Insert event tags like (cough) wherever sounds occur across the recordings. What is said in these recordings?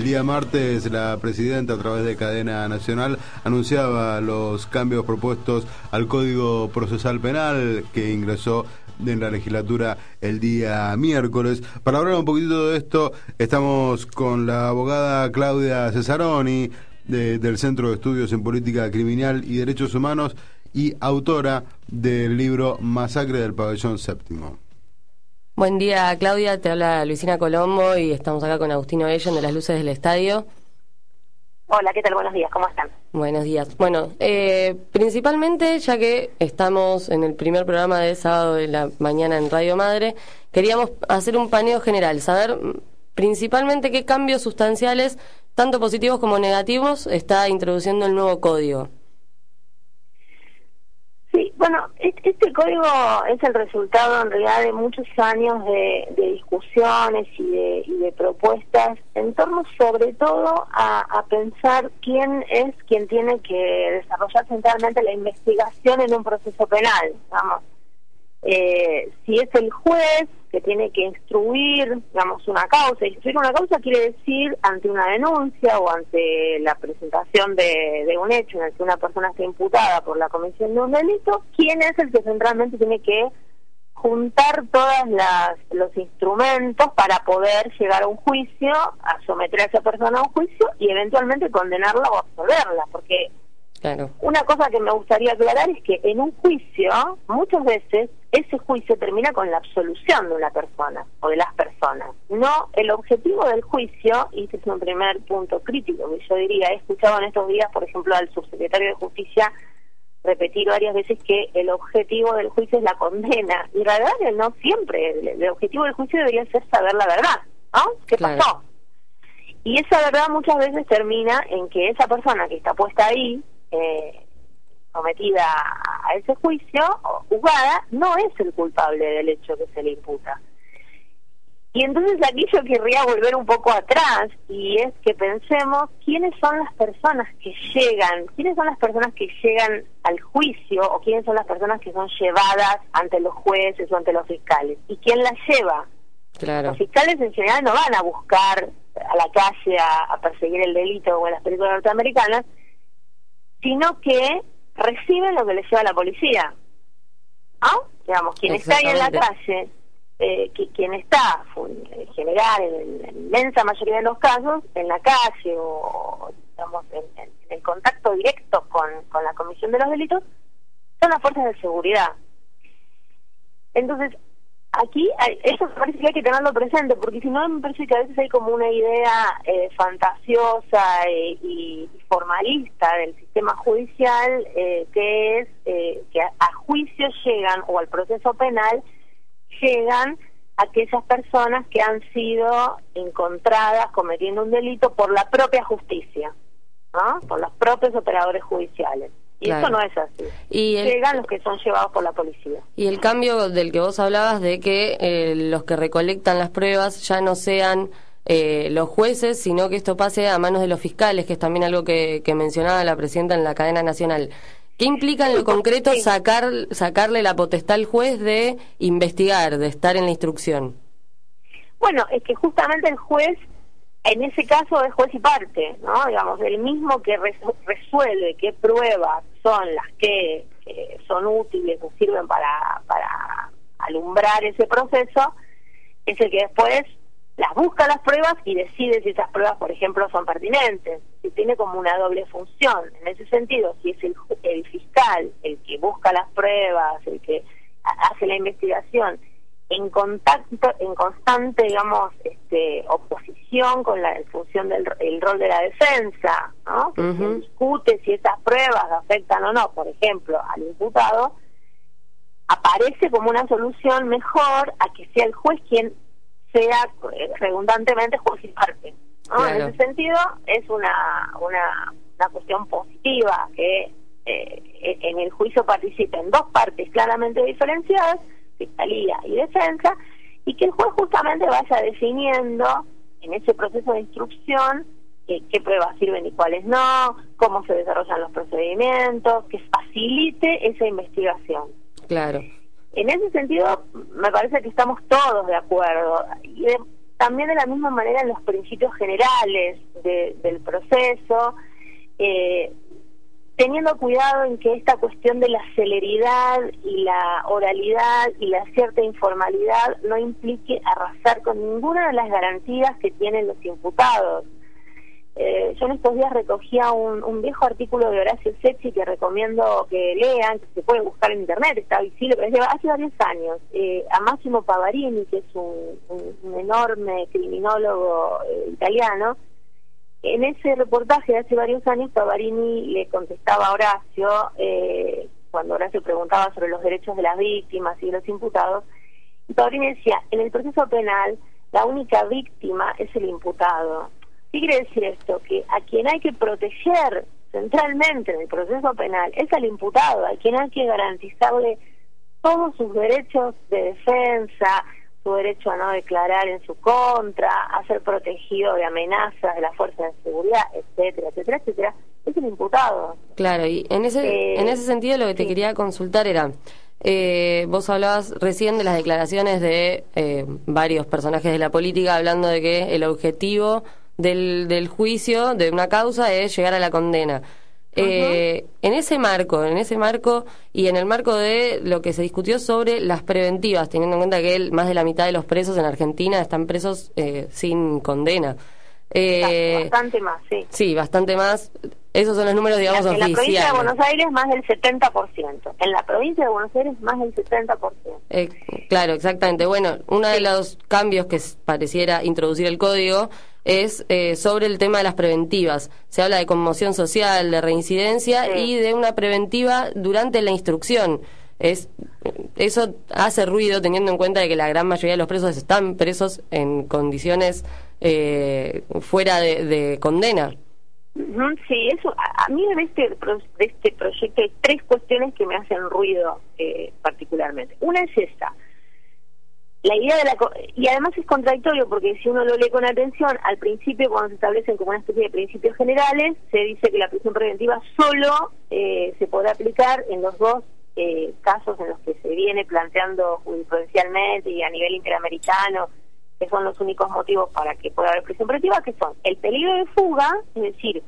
El día martes la presidenta a través de cadena nacional anunciaba los cambios propuestos al Código Procesal Penal que ingresó en la legislatura el día miércoles. Para hablar un poquitito de esto, estamos con la abogada Claudia Cesaroni del Centro de Estudios en Política Criminal y Derechos Humanos y autora del libro Masacre del Pabellón Séptimo. Buen día, Claudia. Te habla Luisina Colombo y estamos acá con Agustino Ellon de las Luces del Estadio. Hola, ¿qué tal? Buenos días, ¿cómo están? Buenos días. Bueno, eh, principalmente, ya que estamos en el primer programa de sábado de la mañana en Radio Madre, queríamos hacer un paneo general, saber principalmente qué cambios sustanciales, tanto positivos como negativos, está introduciendo el nuevo código. Bueno, este código es el resultado en realidad de muchos años de, discusiones y de, propuestas en torno sobre todo a, pensar quién es quien tiene que desarrollar centralmente la investigación en un proceso penal, vamos. Eh, si es el juez que tiene que instruir, digamos, una causa. Instruir una causa quiere decir ante una denuncia o ante la presentación de, un hecho en el que una persona está imputada por la comisión de un delito, quién es el que centralmente tiene que juntar todos los instrumentos para poder llegar a un juicio, a someter a esa persona a un juicio y eventualmente condenarla o absolverla, porque una cosa que me gustaría aclarar es que en un juicio, muchas veces, ese juicio termina con la absolución de una persona o de las personas. No, el objetivo del juicio, y este es un primer punto crítico que yo diría, he escuchado en estos días, por ejemplo, al subsecretario de Justicia repetir varias veces que el objetivo del juicio es la condena. Y la verdad que no siempre. El, objetivo del juicio debería ser saber la verdad. ¿no? ¿Qué pasó? Y esa verdad muchas veces termina en que esa persona que está puesta ahí eh, sometida a ese juicio o juzgada no es el culpable del hecho que se le imputa. Y entonces aquí yo querría volver un poco atrás y es que pensemos quiénes son las personas que llegan, quiénes son las personas que llegan al juicio o quiénes son las personas que son llevadas ante los jueces o ante los fiscales y quién las lleva. Los fiscales en general no van a buscar a la calle a, a perseguir el delito como en las películas norteamericanas, sino que reciben lo que les lleva la policía. ¿Ah? Digamos, quien está ahí en la calle, eh, quien está, en general, en, la inmensa mayoría de los casos, en la calle o, digamos, en, el contacto directo con, con la comisión de los delitos, son las fuerzas de seguridad. Entonces, aquí eso me parece que hay que tenerlo presente, porque si no me parece que a veces hay como una idea eh, fantasiosa eh, y formalista del sistema judicial, eh, que es que a, juicio llegan, o al proceso penal, llegan aquellas personas que han sido encontradas cometiendo un delito por la propia justicia, ¿no? por los propios operadores judiciales. Y eso no es así. Y Llegan los que son llevados por la policía. Y el cambio del que vos hablabas de que eh, los que recolectan las pruebas ya no sean eh, los jueces, sino que esto pase a manos de los fiscales, que es también algo que, mencionaba la presidenta en la cadena nacional. ¿Qué implica en lo concreto sacar, sacarle la potestad al juez de investigar, de estar en la instrucción? Bueno, es que justamente el juez en ese caso es juez y parte, ¿no? Digamos, el mismo que resuelve qué pruebas son las que son útiles o sirven para, para alumbrar ese proceso, es el que después las busca las pruebas y decide si esas pruebas, por ejemplo, son pertinentes. Si tiene como una doble función. En ese sentido, si es el, el fiscal el que busca las pruebas, el que hace la investigación en contacto, en constante, digamos, este, oposición con la función del el rol de la defensa, ¿no? Que se discute si esas pruebas afectan o no, por ejemplo, al imputado, aparece como una solución mejor a que sea el juez quien sea eh, redundantemente juez y parte. ¿no? En ese sentido, es una, una, una cuestión positiva que eh, en el juicio participen dos partes claramente diferenciadas fiscalía y defensa, y que el juez justamente vaya definiendo en ese proceso de instrucción eh, qué pruebas sirven y cuáles no, cómo se desarrollan los procedimientos, que facilite esa investigación. Claro. En ese sentido, me parece que estamos todos de acuerdo. Y también de la misma manera en los principios generales del proceso, eh, teniendo cuidado en que esta cuestión de la celeridad y la oralidad y la cierta informalidad no implique arrasar con ninguna de las garantías que tienen los imputados. Eh, yo en estos días recogía un, viejo artículo de Horacio Secchi que recomiendo que lean, que se puede buscar en internet, está visible, pero lleva hace varios años, eh, a Massimo Pavarini, que es un, enorme criminólogo eh, italiano, en ese reportaje de hace varios años Pavarini le contestaba a Horacio, cuando Horacio preguntaba sobre los derechos de las víctimas y de los imputados, y Pavarini decía, en el proceso penal la única víctima es el imputado ¿Qué quiere decir esto? Que a quien hay que proteger centralmente en el proceso penal es al imputado, a quien hay que garantizarle todos sus derechos de defensa, su derecho a no declarar en su contra, a ser protegido de amenazas de la fuerza de seguridad, etcétera, etcétera, etcétera, es el imputado. Claro, y en ese, eh, en ese sentido lo que te quería consultar era, eh, vos hablabas recién de las declaraciones de eh, varios personajes de la política hablando de que el objetivo del, del juicio de una causa es llegar a la condena. Eh, en ese marco, en ese marco y en el marco de lo que se discutió sobre las preventivas, teniendo en cuenta que más de la mitad de los presos en Argentina están presos eh, sin condena. Eh, bastante más, sí. Sí, bastante más. Esos son los números, digamos, oficiales. En la provincia de Buenos Aires más del 70%. En la provincia de Buenos Aires más del 70%. Eh, claro, exactamente. Bueno, uno de los cambios que pareciera introducir el código es eh, sobre el tema de las preventivas. Se habla de conmoción social, de reincidencia y de una preventiva durante la instrucción. Es, eso hace ruido teniendo en cuenta de que la gran mayoría de los presos están presos en condiciones eh, fuera de, condena. Sí, eso, a, mí en este, de este proyecto hay tres cuestiones que me hacen ruido eh, particularmente. Una es esta, la idea de la y además es contradictorio porque si uno lo lee con atención al principio cuando se establecen como una especie de principios generales se dice que la prisión preventiva solo eh, se podrá aplicar en los dos eh, casos en los que se viene planteando jurisprudencialmente y a nivel interamericano que son los únicos motivos para que pueda haber prisión preventiva que son el peligro de fuga es decir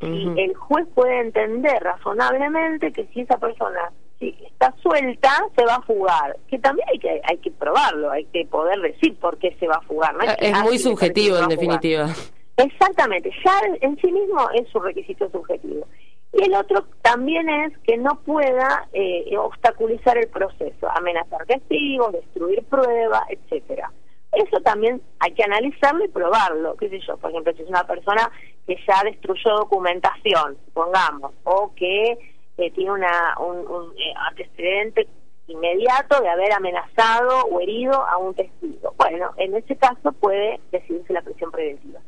si el juez puede entender razonablemente que si esa persona si está suelta, se va a fugar. Que también hay que hay que probarlo, hay que poder decir por qué se va a fugar. es, muy subjetivo, en definitiva. Exactamente, ya en sí mismo es su requisito subjetivo. Y el otro también es que no pueda eh, obstaculizar el proceso, amenazar testigos, destruir pruebas, etcétera. Eso también hay que analizarlo y probarlo. ¿Qué sé yo? Por ejemplo, si es una persona que ya destruyó documentación, supongamos, o que tiene una, un, eh, antecedente inmediato de haber amenazado o herido a un testigo. Bueno, en ese caso puede decidirse la prisión preventiva.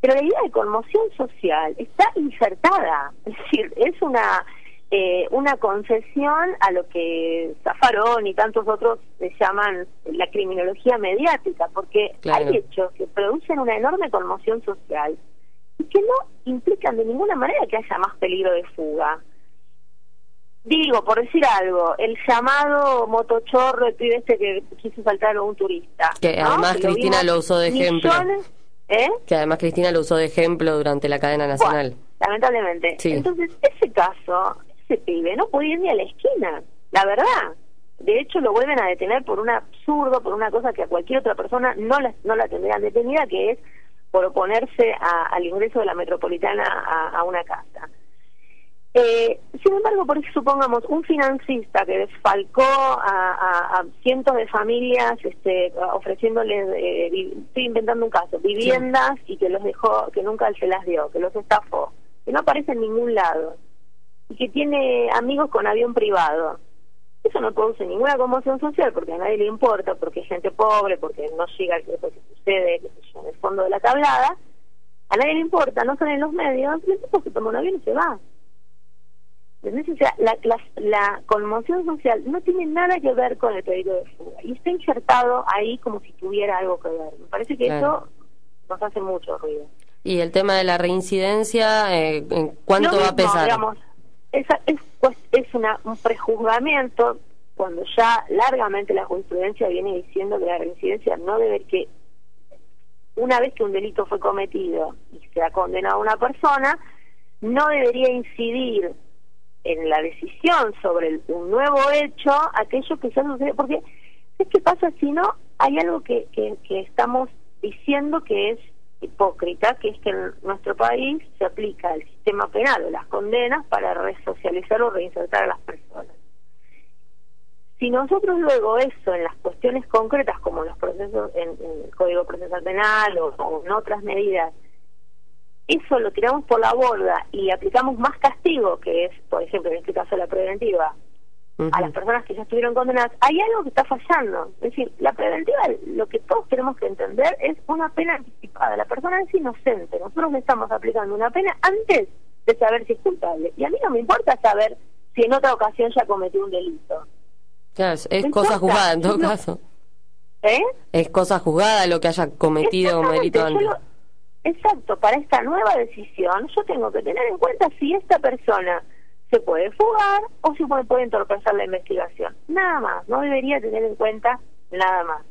Pero la idea de conmoción social está insertada, (laughs) es decir, es una eh, una concesión a lo que Zafarón y tantos otros le llaman la criminología mediática, porque hay hechos que producen una enorme conmoción social y que no implican de ninguna manera que haya más peligro de fuga. Digo, por decir algo, el llamado motochorro, el pibe este que quiso saltar a un turista. Que además Cristina lo usó de ejemplo. ¿eh? Que además Cristina lo usó de ejemplo durante la cadena nacional. lamentablemente. Entonces, ese caso, ese pibe no puede ir ni a la esquina, la verdad. De hecho, lo vuelven a detener por un absurdo, por una cosa que a cualquier otra persona no la, no la tendrían detenida, que es por oponerse al ingreso de la metropolitana a una casa. Eh, sin embargo, por eso supongamos un financista que desfalcó a, cientos de familias este, ofreciéndoles, eh, estoy inventando un caso, viviendas y que los dejó, que nunca se las dio, que los estafó, que no aparece en ningún lado y que tiene amigos con avión privado. Eso no produce ninguna conmoción social porque a nadie le importa, porque hay gente pobre, porque no llega a que sucede en el fondo de la tablada. A nadie le importa, no salen los medios, y tipo se toma un avión y se va la, la, conmoción social no tiene nada que ver con el peligro de fuga y está insertado ahí como si tuviera algo que ver. Me parece que eso nos hace mucho ruido. ¿Y el tema de la reincidencia, eh, cuánto va a pesar? Digamos, es, pues, es una, un prejuzgamiento cuando ya largamente la jurisprudencia viene diciendo que la reincidencia no debe que una vez que un delito fue cometido y se ha condenado a una persona, no debería incidir en la decisión sobre un nuevo hecho aquello que ya sucedió. Porque, ¿qué pasa si no? Hay algo que, que, que estamos diciendo que es hipócrita, que es que en nuestro país se aplica el sistema penal o las condenas para resocializar o reinsertar a las personas. Si nosotros luego eso en las cuestiones concretas como los procesos en, el Código Procesal Penal o, en otras medidas, eso lo tiramos por la borda y aplicamos más castigo, que es, por ejemplo, en este caso la preventiva, a las personas que ya estuvieron condenadas, hay algo que está fallando. Es decir, la preventiva, lo que todos tenemos que entender es una pena anticipada. La persona es inocente. Nosotros le estamos aplicando una pena antes de saber si es culpable. Y a mí no me importa saber si en otra ocasión ya cometió un delito. Claro, es cosa juzgada en todo caso. ¿Eh? Es cosa juzgada lo que haya cometido un delito antes. Exacto, para esta nueva decisión yo tengo que tener en cuenta si esta persona se puede fugar o se puede, puede entorpecer la investigación. Nada más, no debería tener en cuenta nada más.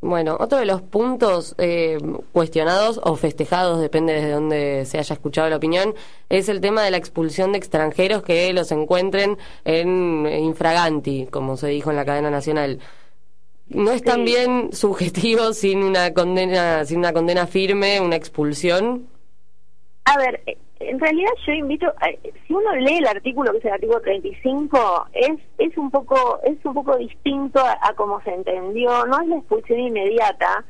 Bueno, otro de los puntos eh, cuestionados o festejados, depende de dónde se haya escuchado la opinión, es el tema de la expulsión de extranjeros que los encuentren en infraganti, como se dijo en la cadena nacional. ¿No es también subjetivo sin una condena, sin una condena firme, una expulsión? A ver, en realidad yo invito, si uno lee el artículo que es el artículo 35, es es un poco es un poco distinto a, cómo se entendió, no es la expulsión inmediata.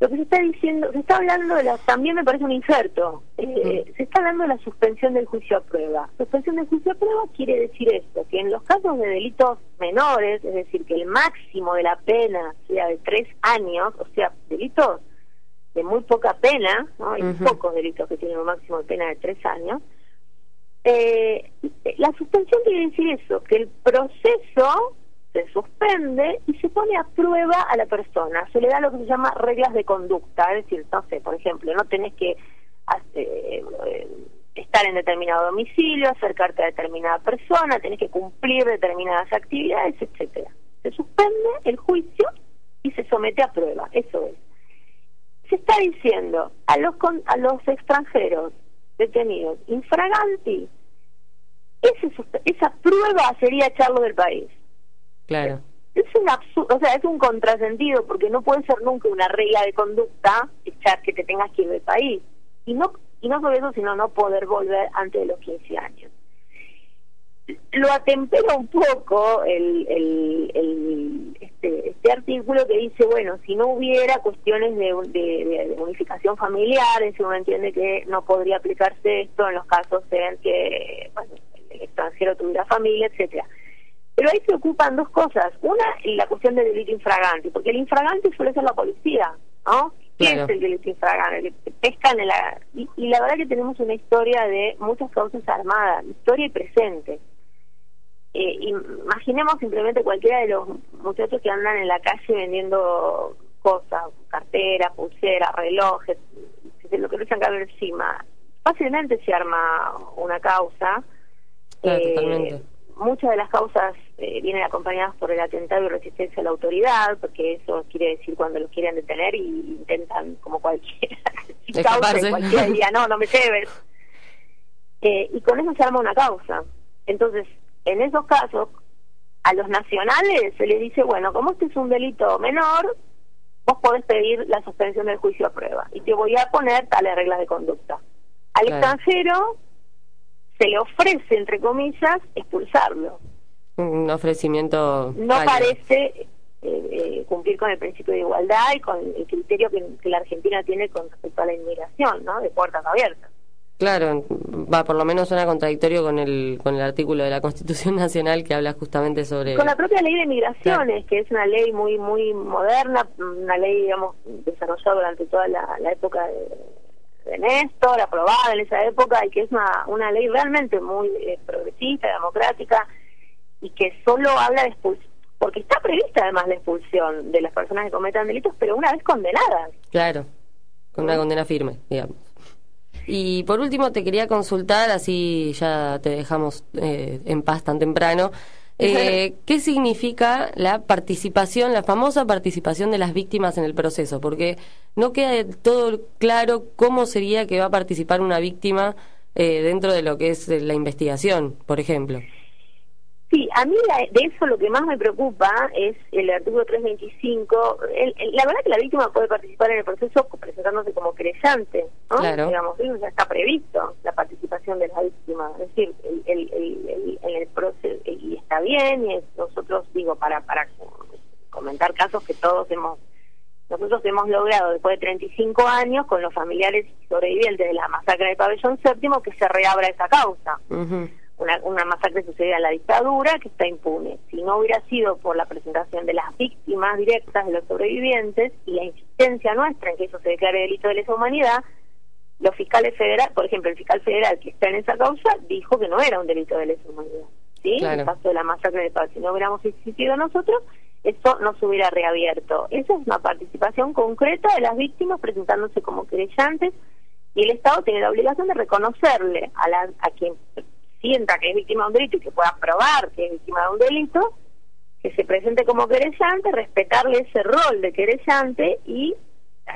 Lo que se está diciendo, se está hablando de la, también me parece un inserto, eh, se está hablando de la suspensión del juicio a prueba. Suspensión del juicio a prueba quiere decir esto, que en los casos de delitos menores, es decir, que el máximo de la pena sea de tres años, o sea, delitos de muy poca pena, ¿no? hay pocos delitos que tienen un máximo de pena de tres años, eh, la suspensión quiere decir eso, que el proceso se suspende y se pone a prueba a la persona, se le da lo que se llama reglas de conducta, es decir, no sé, por ejemplo, no tenés que eh, estar en determinado domicilio, acercarte a determinada persona, tenés que cumplir determinadas actividades, etcétera. Se suspende el juicio y se somete a prueba, eso es. Se está diciendo a los a los extranjeros detenidos infraganti esa prueba sería echarlo del país claro. Es un absurdo o sea es un contrasentido porque no puede ser nunca una regla de conducta echar que te tengas que ir del país. Y no y no por eso sino no poder volver antes de los 15 años. Lo atempera un poco el, este, este, artículo que dice, bueno, si no hubiera cuestiones de, unificación familiar, si uno entiende que no podría aplicarse esto en los casos en que el extranjero tuviera familia, etcétera. Pero ahí se ocupan dos cosas. Una, la cuestión del delito infragante, porque el infragante suele ser la policía, ¿no? ¿Qué es el delito infragante? Pescan en la... Y, y la verdad que tenemos una historia de muchas causas armadas, historia y presente eh, imaginemos simplemente cualquiera de los muchachos que andan en la calle vendiendo cosas, carteras, pulseras, relojes, lo que no se cabe encima. Fácilmente se arma una causa. Eh, muchas de las causas eh, vienen acompañadas por el atentado y resistencia a la autoridad, porque eso quiere decir cuando los quieren detener y intentan, como cualquiera, (laughs) causa, cualquiera diría, no, no me lleves. Eh, y con eso se arma una causa. Entonces, en esos casos, a los nacionales se les dice, bueno, como este es un delito menor, vos podés pedir la suspensión del juicio a prueba y te voy a poner tales reglas de conducta. Al extranjero se le ofrece, entre comillas, expulsarlo. Un ofrecimiento. No parece eh, eh, cumplir con el principio de igualdad y con el criterio que, que la Argentina tiene con respecto a la inmigración, ¿no? De puertas abiertas. Claro, va, por lo menos suena contradictorio con el, con el artículo de la Constitución Nacional que habla justamente sobre... Con la propia ley de migraciones, que es una ley muy muy moderna, una ley, digamos, desarrollada durante toda la, época de, Néstor, aprobada en esa época, y que es una, una ley realmente muy eh, progresista, democrática, y que solo habla de expulsión, porque está prevista además la expulsión de las personas que cometan delitos, pero una vez condenadas. Claro, con una condena firme, digamos. Y por último te quería consultar, así ya te dejamos eh, en paz tan temprano, Eh, ¿Qué significa la participación, la famosa participación de las víctimas en el proceso? Porque no queda todo claro cómo sería que va a participar una víctima eh, dentro de lo que es la investigación, por ejemplo. Sí, a mí de eso lo que más me preocupa es el artículo 325. la verdad que la víctima puede participar en el proceso presentándose como creyente, ¿no? Claro. Digamos, ya está previsto, la participación de la víctima. Es decir, el, el, en el proceso, y está bien, y nosotros, digo, para, para comentar casos que todos hemos nosotros hemos logrado después de 35 años con los familiares sobrevivientes de la masacre de Pabellón Séptimo que se reabra esa causa una, una masacre sucedida en la dictadura que está impune. Si no hubiera sido por la presentación de las víctimas directas de los sobrevivientes y la insistencia nuestra en que eso se declare delito de lesa humanidad, los fiscales federales, por ejemplo, el fiscal federal que está en esa causa dijo que no era un delito de lesa humanidad. ¿sí? En el caso de la masacre de Paz, si no hubiéramos existido nosotros, eso no se hubiera reabierto. Esa es una participación concreta de las víctimas presentándose como creyentes y el Estado tiene la obligación de reconocerle a, la, a quien sienta que es víctima de un delito y que pueda probar que es víctima de un delito, que se presente como querellante, respetarle ese rol de querellante y,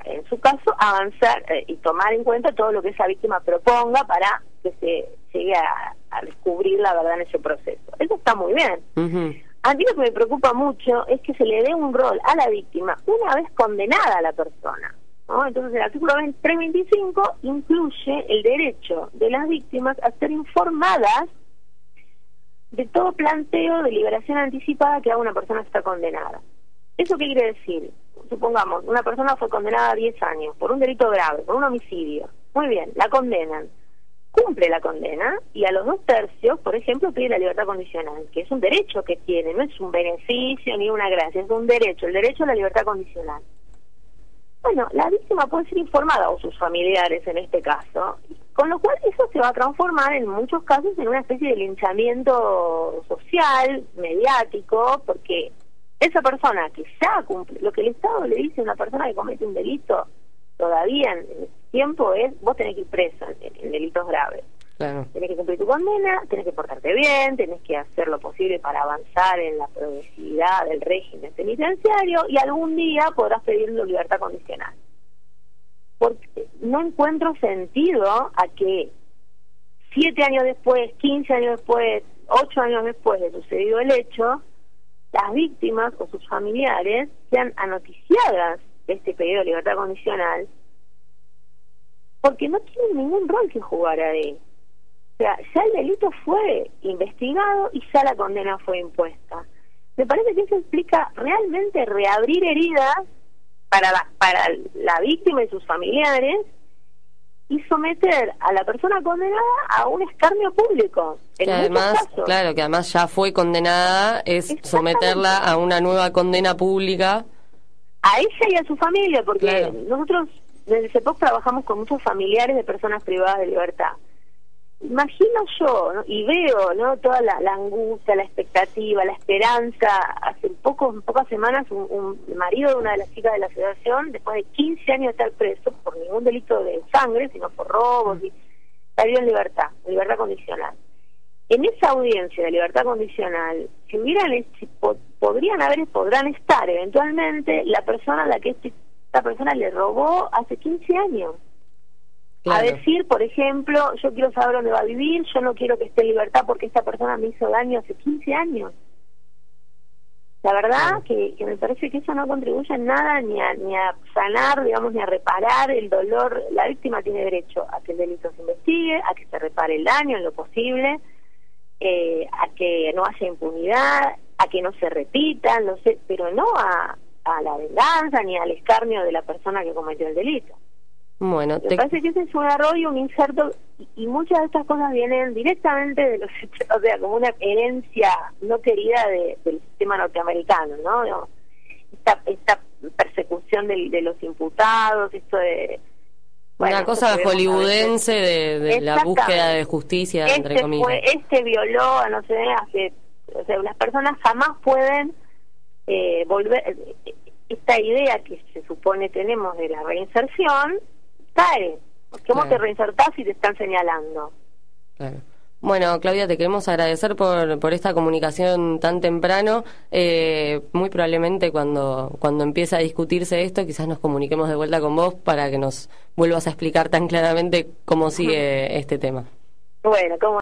en su caso, avanzar eh, y tomar en cuenta todo lo que esa víctima proponga para que se llegue a, descubrir la verdad en ese proceso. Eso está muy bien. A mí lo que me preocupa mucho es que se le dé un rol a la víctima una vez condenada a la persona. Entonces el artículo 325 incluye el derecho de las víctimas a ser informadas de todo planteo de liberación anticipada que haga una persona que está condenada. ¿Eso qué quiere decir? Supongamos, una persona fue condenada a 10 años por un delito grave, por un homicidio. Muy bien, la condenan. Cumple la condena y a los dos tercios, por ejemplo, pide la libertad condicional, que es un derecho que tiene, no es un beneficio ni una gracia, es un derecho, el derecho a la libertad condicional. Bueno, la víctima puede ser informada o sus familiares en este caso, con lo cual eso se va a transformar en muchos casos en una especie de linchamiento social, mediático, porque esa persona que ya cumple, lo que el Estado le dice a una persona que comete un delito todavía en, tiempo es vos tenés que ir preso en delitos graves. Claro. Tienes que cumplir tu condena, tienes que portarte bien, tienes que hacer lo posible para avanzar en la progresividad del régimen penitenciario y algún día podrás pedir libertad condicional. Porque no encuentro sentido a que siete años después, quince años después, ocho años después de sucedido el hecho, las víctimas o sus familiares sean anoticiadas de este pedido de libertad condicional porque no tienen ningún rol que jugar ahí sea, ya el delito fue investigado y ya la condena fue impuesta. Me parece que eso explica realmente reabrir heridas para la, para la víctima y sus familiares y someter a la persona condenada a un escarnio público. que además, claro, que además ya fue condenada, es someterla a una nueva condena pública. A ella y a su familia, porque nosotros desde CEPOC trabajamos con muchos familiares de personas privadas de libertad imagino yo y veo no toda la, angustia, la expectativa, la esperanza. Hace pocos, pocas semanas un, marido de una de las chicas de la asociación, después de 15 años de estar preso por ningún delito de sangre, sino por robos, y salió en libertad, libertad condicional. En esa audiencia de libertad condicional, si hubieran, si podrían haber, podrán estar eventualmente la persona a la que este, esta persona le robó hace 15 años a decir, por ejemplo, yo quiero saber dónde va a vivir, yo no quiero que esté en libertad porque esta persona me hizo daño hace 15 años. La verdad que, me parece que eso no contribuye en nada ni a, ni a sanar, digamos, ni a reparar el dolor. La víctima tiene derecho a que el delito se investigue, a que se repare el daño en lo posible, eh, a que no haya impunidad, a que no se repita, no sé, pero no a, a la venganza ni al escarnio de la persona que cometió el delito. Bueno, parece que ese es un error y un inserto, y, muchas de estas cosas vienen directamente de los (laughs) o sea, como una herencia no querida del sistema norteamericano, ¿no? Esta, esta persecución de, los imputados, esto de... una cosa hollywoodense de, la búsqueda de justicia, este entre comillas. este violó, no sé, hace... O sea, las personas jamás pueden eh, volver... Esta idea que se supone tenemos de la reinserción cae. ¿Cómo te reinsertás si te están señalando? Bueno, Claudia, te queremos agradecer por, por esta comunicación tan temprano. Eh, muy probablemente cuando, cuando empiece a discutirse esto, quizás nos comuniquemos de vuelta con vos para que nos vuelvas a explicar tan claramente cómo sigue (laughs) este tema. Bueno, ¿cómo